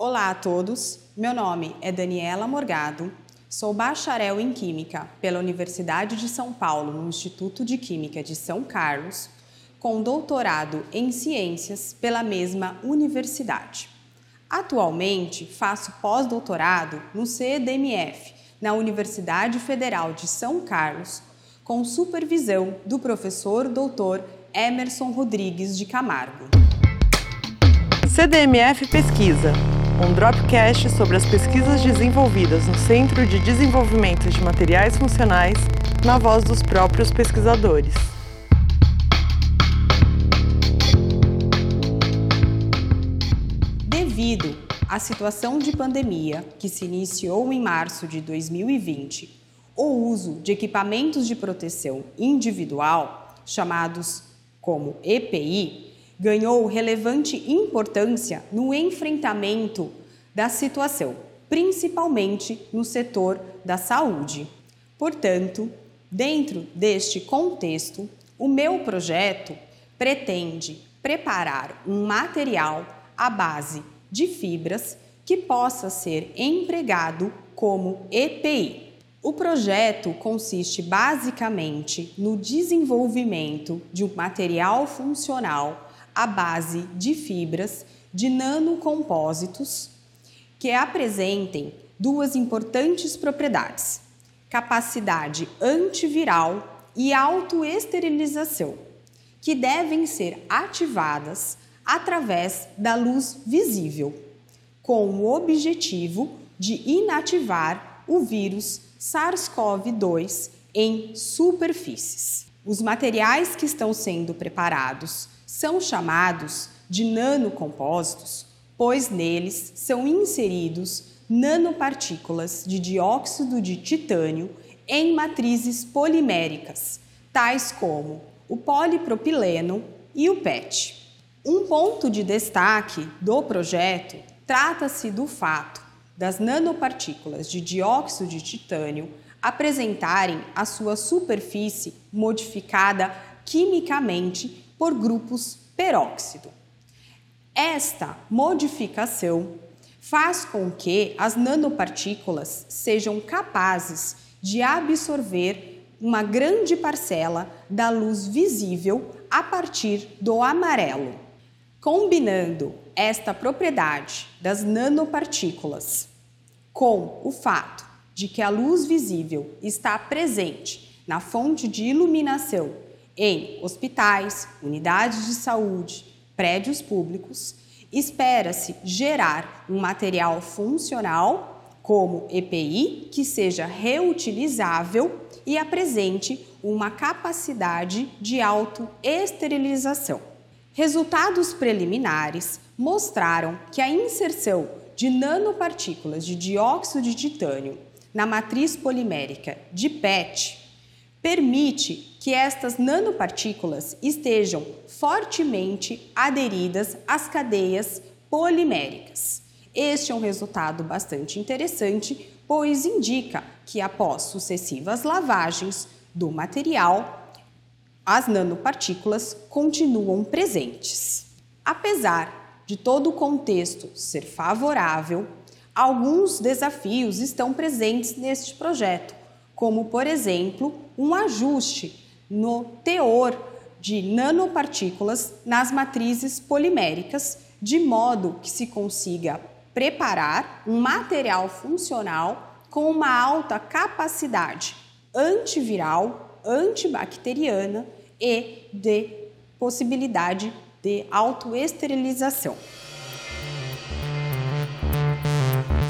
Olá a todos, meu nome é Daniela Morgado, sou bacharel em Química pela Universidade de São Paulo, no Instituto de Química de São Carlos, com doutorado em Ciências pela mesma universidade. Atualmente faço pós-doutorado no CEDMF, na Universidade Federal de São Carlos, com supervisão do professor doutor Emerson Rodrigues de Camargo. CDMF Pesquisa, um dropcast sobre as pesquisas desenvolvidas no Centro de Desenvolvimento de Materiais Funcionais, na voz dos próprios pesquisadores. Devido à situação de pandemia que se iniciou em março de 2020, o uso de equipamentos de proteção individual, chamados como EPI, ganhou relevante importância no enfrentamento da situação, principalmente no setor da saúde. Portanto, dentro deste contexto, o meu projeto pretende preparar um material à base de fibras que possa ser empregado como EPI. O projeto consiste basicamente no desenvolvimento de um material funcional à base de fibras de nanocompósitos que apresentem duas importantes propriedades: capacidade antiviral e autoesterilização, que devem ser ativadas através da luz visível, com o objetivo de inativar o vírus SARS-CoV-2 em superfícies. Os materiais que estão sendo preparados são chamados de nanocompósitos, pois neles são inseridos nanopartículas de dióxido de titânio em matrizes poliméricas, tais como o polipropileno e o PET. Um ponto de destaque do projeto trata-se do fato das nanopartículas de dióxido de titânio apresentarem a sua superfície modificada quimicamente por grupos peróxido. Esta modificação faz com que as nanopartículas sejam capazes de absorver uma grande parcela da luz visível a partir do amarelo. Combinando esta propriedade das nanopartículas com o fato de que a luz visível está presente na fonte de iluminação em hospitais, unidades de saúde, prédios públicos, espera-se gerar um material funcional, como EPI, que seja reutilizável e apresente uma capacidade de autoesterilização. Resultados preliminares mostraram que a inserção de nanopartículas de dióxido de titânio na matriz polimérica de PET permite que estas nanopartículas estejam fortemente aderidas às cadeias poliméricas. Este é um resultado bastante interessante, pois indica que após sucessivas lavagens do material, as nanopartículas continuam presentes. Apesar de todo o contexto ser favorável, alguns desafios estão presentes neste projeto, como, por exemplo, um ajuste no teor de nanopartículas nas matrizes poliméricas, de modo que se consiga preparar um material funcional com uma alta capacidade antiviral, antibacteriana e de possibilidade de autoesterilização.